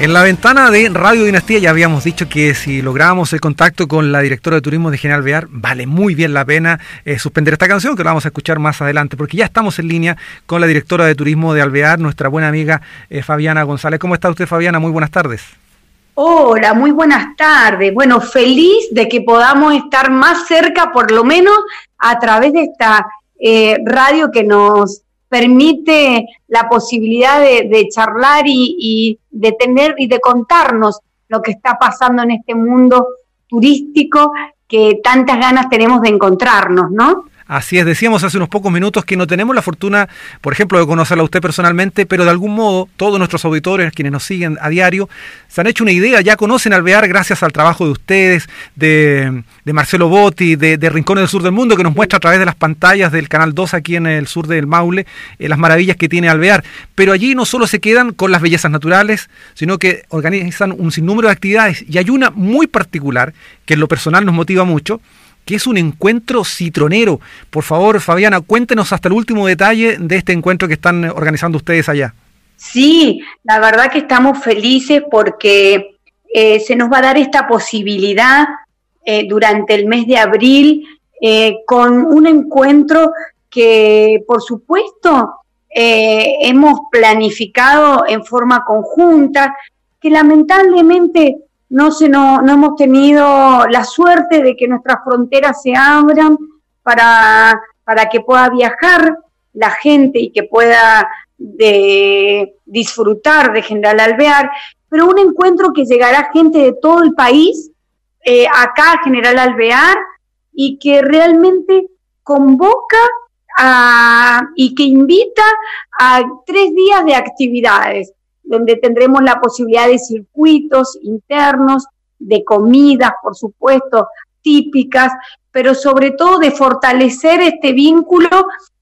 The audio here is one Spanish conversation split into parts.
En la ventana de Radio Dinastía ya habíamos dicho que si logramos el contacto con la directora de turismo de General Bear, vale muy bien la pena eh, suspender esta canción, que la vamos a escuchar más adelante, porque ya estamos en línea con la directora de turismo de Alvear, nuestra buena amiga eh, Fabiana González. ¿Cómo está usted, Fabiana? Muy buenas tardes. Hola, muy buenas tardes. Bueno, feliz de que podamos estar más cerca, por lo menos a través de esta eh, radio que nos permite la posibilidad de, charlar y, de tener y de contarnos lo que está pasando en este mundo turístico que tantas ganas tenemos de encontrarnos, ¿no? Así es, decíamos hace unos pocos minutos que no tenemos la fortuna, por ejemplo, de conocerla a usted personalmente, pero de algún modo todos nuestros auditores, quienes nos siguen a diario, se han hecho una idea, ya conocen Alvear gracias al trabajo de ustedes, de, Marcelo Botti, de, Rincones del Sur del Mundo, que nos muestra a través de las pantallas del Canal 2 aquí en el sur del Maule eh, las maravillas que tiene Alvear. Pero allí no solo se quedan con las bellezas naturales, sino que organizan un sinnúmero de actividades y hay una muy particular que en lo personal nos motiva mucho, que es un encuentro citronero. Por favor, Fabiana, cuéntenos hasta el último detalle de este encuentro que están organizando ustedes allá. Sí, la verdad que estamos felices porque eh, se nos va a dar esta posibilidad eh, durante el mes de abril eh, con un encuentro que, por supuesto, hemos planificado en forma conjunta, que lamentablemente no, se no, no hemos tenido la suerte de que nuestras fronteras se abran para, para que pueda viajar la gente y que pueda de, disfrutar de General Alvear, pero un encuentro que llegará gente de todo el país eh, acá a General Alvear y que realmente convoca a, y que invita a tres días de actividades donde tendremos la posibilidad de circuitos internos, de comidas, por supuesto, típicas, pero sobre todo de fortalecer este vínculo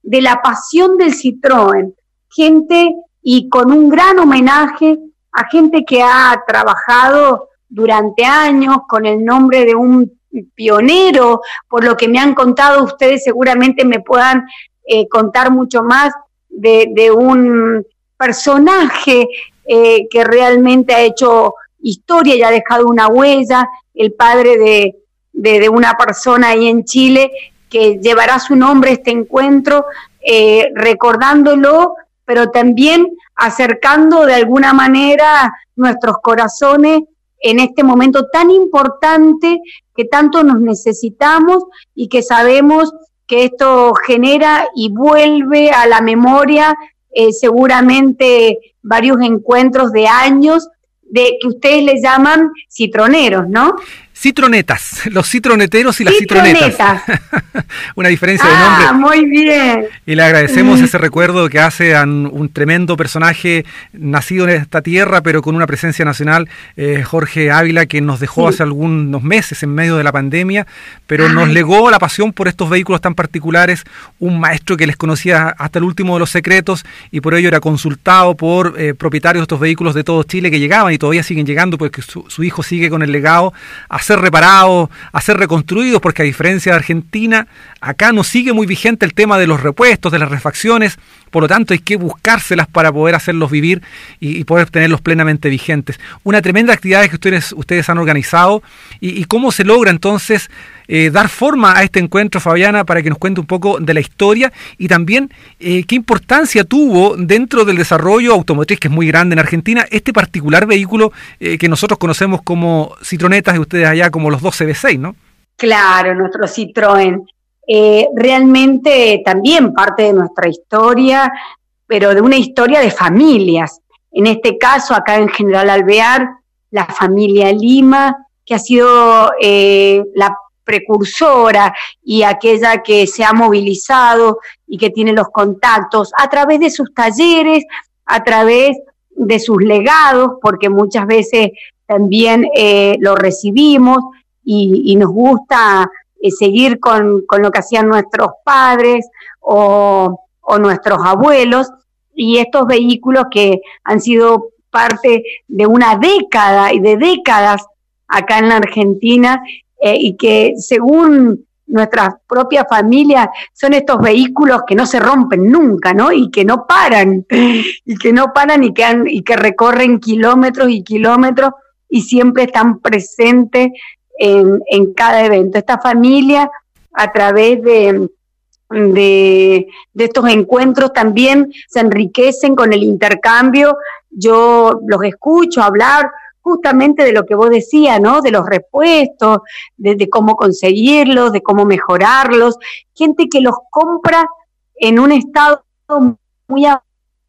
de la pasión del Citroën. Gente y con un gran homenaje a gente que ha trabajado durante años con el nombre de un pionero, por lo que me han contado ustedes seguramente me puedan eh, contar mucho más de, de un personaje eh, que realmente ha hecho historia y ha dejado una huella, el padre de, de, una persona ahí en Chile que llevará su nombre a este encuentro, eh, recordándolo, pero también acercando de alguna manera nuestros corazones en este momento tan importante que tanto nos necesitamos y que sabemos que esto genera y vuelve a la memoria eh, seguramente varios encuentros de años de que ustedes le llaman citroneros, ¿no? Citronetas, los citroneteros y las citronetas. Una diferencia de nombre. Ah, muy bien. Y le agradecemos mm. ese recuerdo que hace a un tremendo personaje nacido en esta tierra, pero con una presencia nacional, eh, Jorge Ávila, que nos dejó hace algunos meses en medio de la pandemia, pero nos legó la pasión por estos vehículos tan particulares, un maestro que les conocía hasta el último de los secretos y por ello era consultado por eh, propietarios de estos vehículos de todo Chile que llegaban y todavía siguen llegando porque su, su hijo sigue con el legado ser reparados, a ser reconstruidos, porque a diferencia de Argentina, acá no sigue muy vigente el tema de los repuestos, de las refacciones, por lo tanto hay que buscárselas para poder hacerlos vivir y, poder tenerlos plenamente vigentes. Una tremenda actividad que ustedes, ustedes han organizado y, cómo se logra entonces eh, dar forma a este encuentro, Fabiana, para que nos cuente un poco de la historia y también eh, qué importancia tuvo dentro del desarrollo automotriz, que es muy grande en Argentina, este particular vehículo eh, que nosotros conocemos como Citronetas y ustedes allá como los 12B6, ¿no? Claro, nuestro Citroën. realmente también parte de nuestra historia, pero de una historia de familias. En este caso, acá en General Alvear, la familia Lima, que ha sido la precursora y aquella que se ha movilizado y que tiene los contactos a través de sus talleres, a través de sus legados, porque muchas veces también eh, lo recibimos y, nos gusta eh, seguir con, lo que hacían nuestros padres o, o nuestros abuelos. Y estos vehículos que han sido parte de una década y de décadas acá en la Argentina eh, y que según nuestras propias familias son estos vehículos que no se rompen nunca, ¿no? Y que no paran, y que no paran y que, y que recorren kilómetros y kilómetros y siempre están presentes en, cada evento. Esta familia, a través de, estos encuentros también se enriquecen con el intercambio. Yo los escucho hablar justamente de lo que vos decías, ¿no? De los repuestos, de, cómo conseguirlos, de cómo mejorarlos. Gente que los compra en un estado muy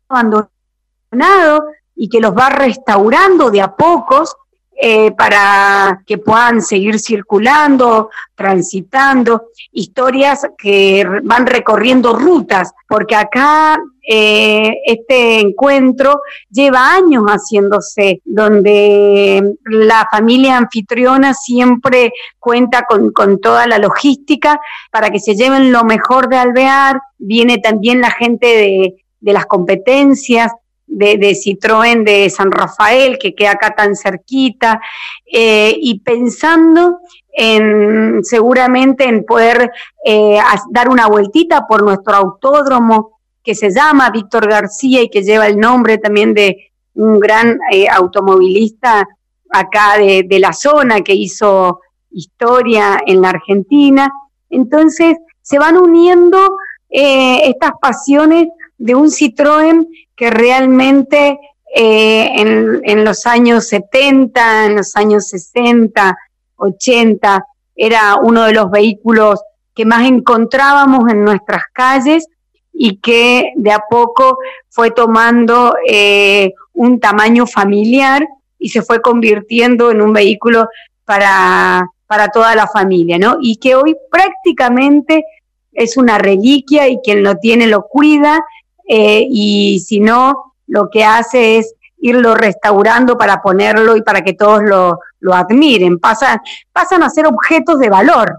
abandonado y que los va restaurando de a pocos eh, para que puedan seguir circulando, transitando, historias que van recorriendo rutas, porque acá eh, este encuentro lleva años haciéndose, donde la familia anfitriona siempre cuenta con, toda la logística para que se lleven lo mejor de Alvear, viene también la gente de las competencias, de, Citroën de San Rafael, que queda acá tan cerquita, eh, y pensando en seguramente en poder eh, dar una vueltita por nuestro autódromo que se llama Víctor García y que lleva el nombre también de un gran eh, automovilista acá de, de la zona que hizo historia en la Argentina. Entonces se van uniendo estas pasiones de un Citroën que realmente eh, en, los años 70, en los años 60, 80, era uno de los vehículos que más encontrábamos en nuestras calles y que de a poco fue tomando eh, un tamaño familiar y se fue convirtiendo en un vehículo para, para toda la familia, ¿no? Y que hoy prácticamente es una reliquia y quien lo tiene lo cuida eh, y si no, lo que hace es irlo restaurando para ponerlo y para que todos lo, lo admiren. Pasan, pasan a ser objetos de valor.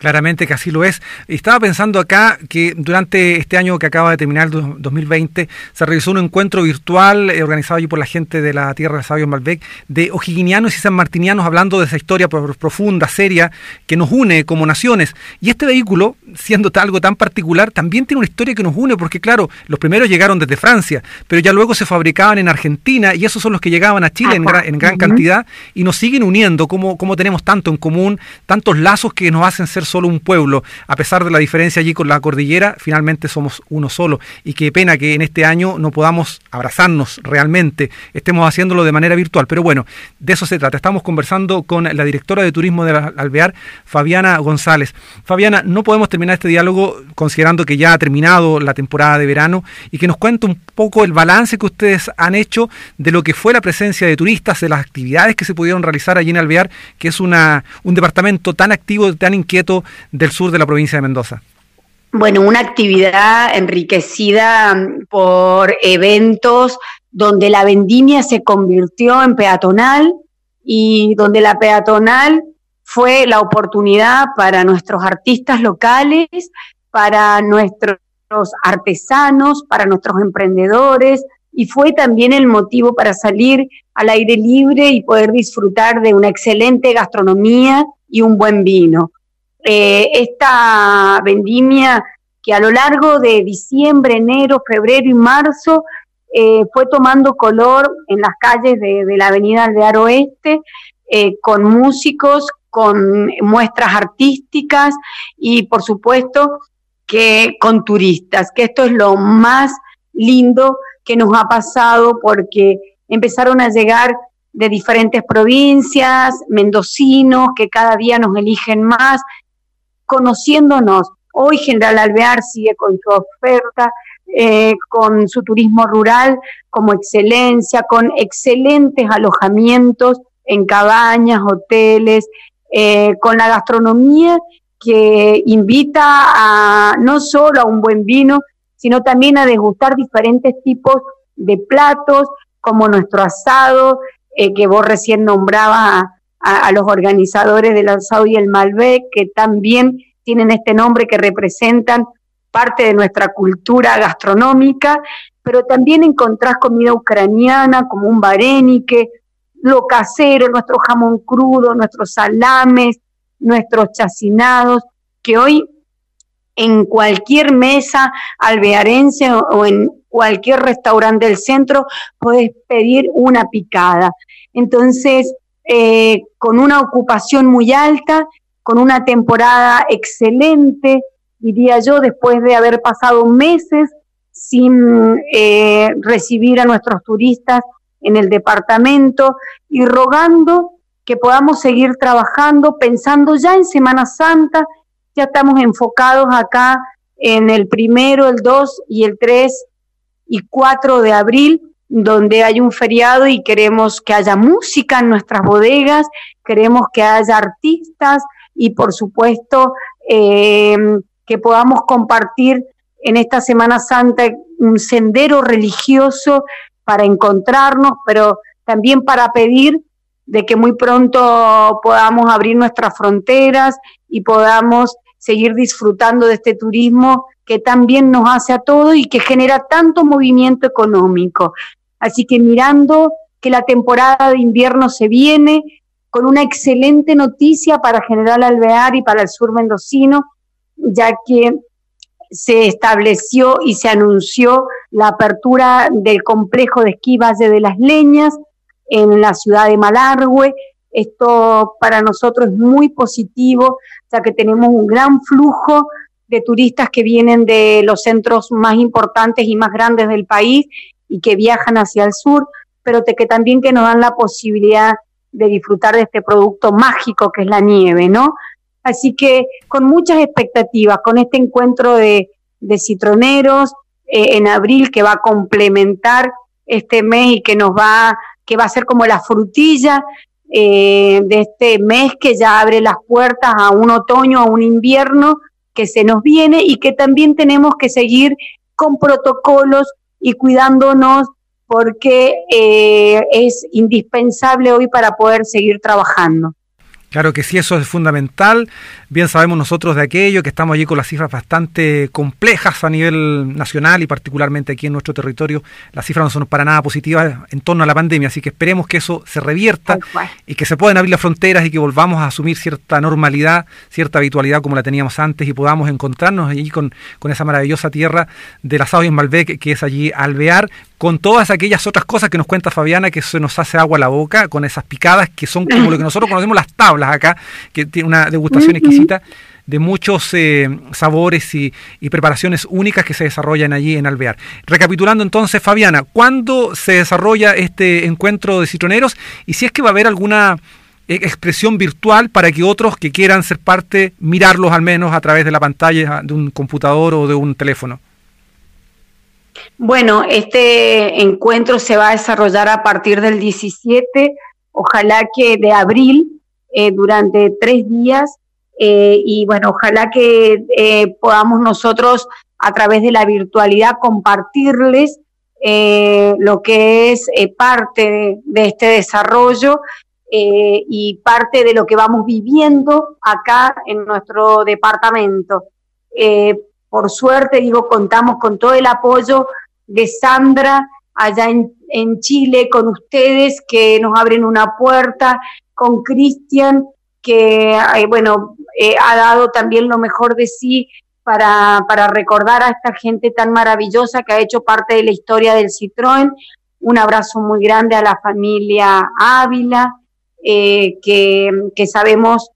Claramente que así lo es. Estaba pensando acá que durante este año que acaba de terminar, el 2020, se realizó un encuentro virtual eh, organizado allí por la gente de la tierra de Sabio Malbec de ojiguinianos y sanmartinianos hablando de esa historia profunda, seria, que nos une como naciones. Y este vehículo, siendo algo tan particular, también tiene una historia que nos une, porque claro, los primeros llegaron desde Francia, pero ya luego se fabricaban en Argentina y esos son los que llegaban a Chile en, gran, en gran cantidad y nos siguen uniendo, como, como tenemos tanto en común, tantos lazos que nos hacen ser solo un pueblo, a pesar de la diferencia allí con la cordillera, finalmente somos uno solo. Y qué pena que en este año no podamos abrazarnos realmente, estemos haciéndolo de manera virtual. Pero bueno, de eso se trata. Estamos conversando con la directora de turismo de Alvear, Fabiana González. Fabiana, no podemos terminar este diálogo considerando que ya ha terminado la temporada de verano y que nos cuente un poco el balance que ustedes han hecho de lo que fue la presencia de turistas, de las actividades que se pudieron realizar allí en Alvear, que es una, un departamento tan activo, tan inquieto del sur de la provincia de Mendoza? Bueno, una actividad enriquecida mm, por eventos donde la vendimia se convirtió en peatonal y donde la peatonal fue la oportunidad para nuestros artistas locales, para nuestros artesanos, para nuestros emprendedores y fue también el motivo para salir al aire libre y poder disfrutar de una excelente gastronomía y un buen vino. Eh, esta vendimia que a lo largo de diciembre, enero, febrero y marzo eh, fue tomando color en las calles de, la avenida Alvear Oeste, eh, con músicos, con muestras artísticas y por supuesto que con turistas, que esto es lo más lindo que nos ha pasado porque empezaron a llegar de diferentes provincias, mendocinos, que cada día nos eligen más conociéndonos. Hoy General Alvear sigue con su oferta, eh, con su turismo rural como excelencia, con excelentes alojamientos en cabañas, hoteles, eh, con la gastronomía que invita a no solo a un buen vino, sino también a degustar diferentes tipos de platos, como nuestro asado, eh, que vos recién nombrabas a, los organizadores del asado y el Malbec, que también tienen este nombre que representan parte de nuestra cultura gastronómica, pero también encontrás comida ucraniana como un varenique, lo casero, nuestro jamón crudo, nuestros salames, nuestros chacinados, que hoy en cualquier mesa alvearense o en cualquier restaurante del centro puedes pedir una picada. Entonces, eh, con una ocupación muy alta, con una temporada excelente, diría yo, después de haber pasado meses sin eh, recibir a nuestros turistas en el departamento y rogando que podamos seguir trabajando, pensando ya en Semana Santa, ya estamos enfocados acá en el primero, el 2 y el 3 y 4 de abril, donde hay un feriado y queremos que haya música en nuestras bodegas, queremos que haya artistas y por supuesto eh, que podamos compartir en esta Semana Santa un sendero religioso para encontrarnos, pero también para pedir de que muy pronto podamos abrir nuestras fronteras y podamos seguir disfrutando de este turismo que también nos hace a todos y que genera tanto movimiento económico. Así que mirando que la temporada de invierno se viene con una excelente noticia para General Alvear y para el sur mendocino, ya que se estableció y se anunció la apertura del complejo de esquí Valle de las Leñas en la ciudad de Malargüe. Esto para nosotros es muy positivo, ya que tenemos un gran flujo de turistas que vienen de los centros más importantes y más grandes del país y que viajan hacia el sur, pero que también que nos dan la posibilidad de disfrutar de este producto mágico que es la nieve, ¿no? Así que con muchas expectativas, con este encuentro de, citroneros eh, en abril que va a complementar este mes y que nos va, que va a ser como la frutilla eh, de este mes que ya abre las puertas a un otoño, a un invierno que se nos viene y que también tenemos que seguir con protocolos y cuidándonos porque eh, es indispensable hoy para poder seguir trabajando. Claro que sí, eso es fundamental. Bien sabemos nosotros de aquello, que estamos allí con las cifras bastante complejas a nivel nacional y particularmente aquí en nuestro territorio. Las cifras no son para nada positivas en torno a la pandemia, así que esperemos que eso se revierta y que se puedan abrir las fronteras y que volvamos a asumir cierta normalidad, cierta habitualidad como la teníamos antes y podamos encontrarnos allí con, con esa maravillosa tierra de la y en Malbec, que es allí Alvear, con todas aquellas otras cosas que nos cuenta Fabiana, que se nos hace agua a la boca, con esas picadas que son como lo que nosotros conocemos las tablas acá, que tiene una degustación exquisita de muchos eh, sabores y, preparaciones únicas que se desarrollan allí en Alvear. Recapitulando entonces, Fabiana, ¿cuándo se desarrolla este encuentro de citroneros? Y si es que va a haber alguna eh, expresión virtual para que otros que quieran ser parte, mirarlos al menos a través de la pantalla de un computador o de un teléfono. Bueno, este encuentro se va a desarrollar a partir del 17, ojalá que de abril, eh, durante tres días, eh, y bueno, ojalá que eh, podamos nosotros a través de la virtualidad compartirles lo que es parte de, este desarrollo y parte de lo que vamos viviendo acá en nuestro departamento. Por suerte, digo, contamos con todo el apoyo de Sandra allá en, Chile, con ustedes que nos abren una puerta, con Cristian que, bueno, eh, ha dado también lo mejor de sí para, para, recordar a esta gente tan maravillosa que ha hecho parte de la historia del Citroën. Un abrazo muy grande a la familia Ávila, eh, que, que, sabemos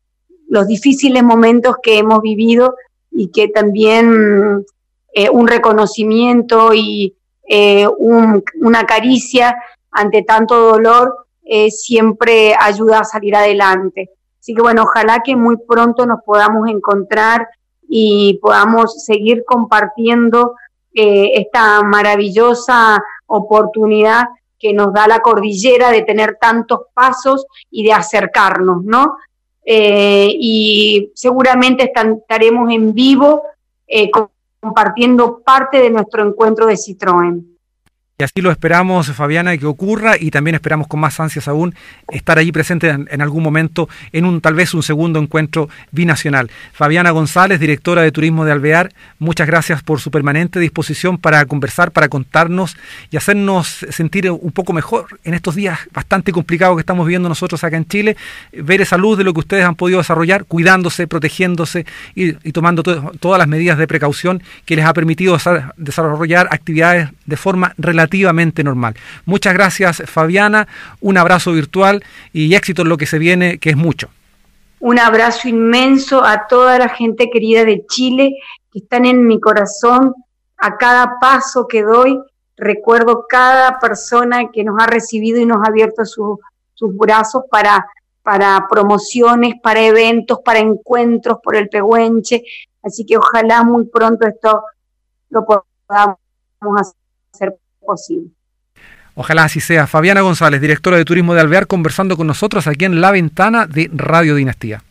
los difíciles momentos que hemos vivido y que también eh, un reconocimiento y una caricia ante tanto dolor siempre ayuda a salir adelante. Así que bueno, ojalá que muy pronto nos podamos encontrar y podamos seguir compartiendo esta maravillosa oportunidad que nos da la cordillera de tener tantos pasos y de acercarnos, ¿no? Eh, y seguramente estaremos en vivo eh, compartiendo parte de nuestro encuentro de Citroën. Y así lo esperamos, Fabiana, que ocurra y también esperamos con más ansias aún estar allí presente en, algún momento en un tal vez un segundo encuentro binacional. Fabiana González, directora de Turismo de Alvear, muchas gracias por su permanente disposición para conversar, para contarnos y hacernos sentir un poco mejor en estos días bastante complicados que estamos viviendo nosotros acá en Chile, ver esa luz de lo que ustedes han podido desarrollar, cuidándose, protegiéndose y, tomando todas las medidas de precaución que les ha permitido desarrollar actividades de forma relativa relativamente normal. Muchas gracias Fabiana, un abrazo virtual y éxito en lo que se viene, que es mucho. Un abrazo inmenso a toda la gente querida de Chile que están en mi corazón. A cada paso que doy, recuerdo cada persona que nos ha recibido y nos ha abierto sus brazos para, para promociones, para eventos, para encuentros por el Pehuenche. Así que ojalá muy pronto esto lo podamos hacer posible. Ojalá así sea. Fabiana González, directora de Turismo de Alvear, conversando con nosotros aquí en La Ventana de Radio Dinastía.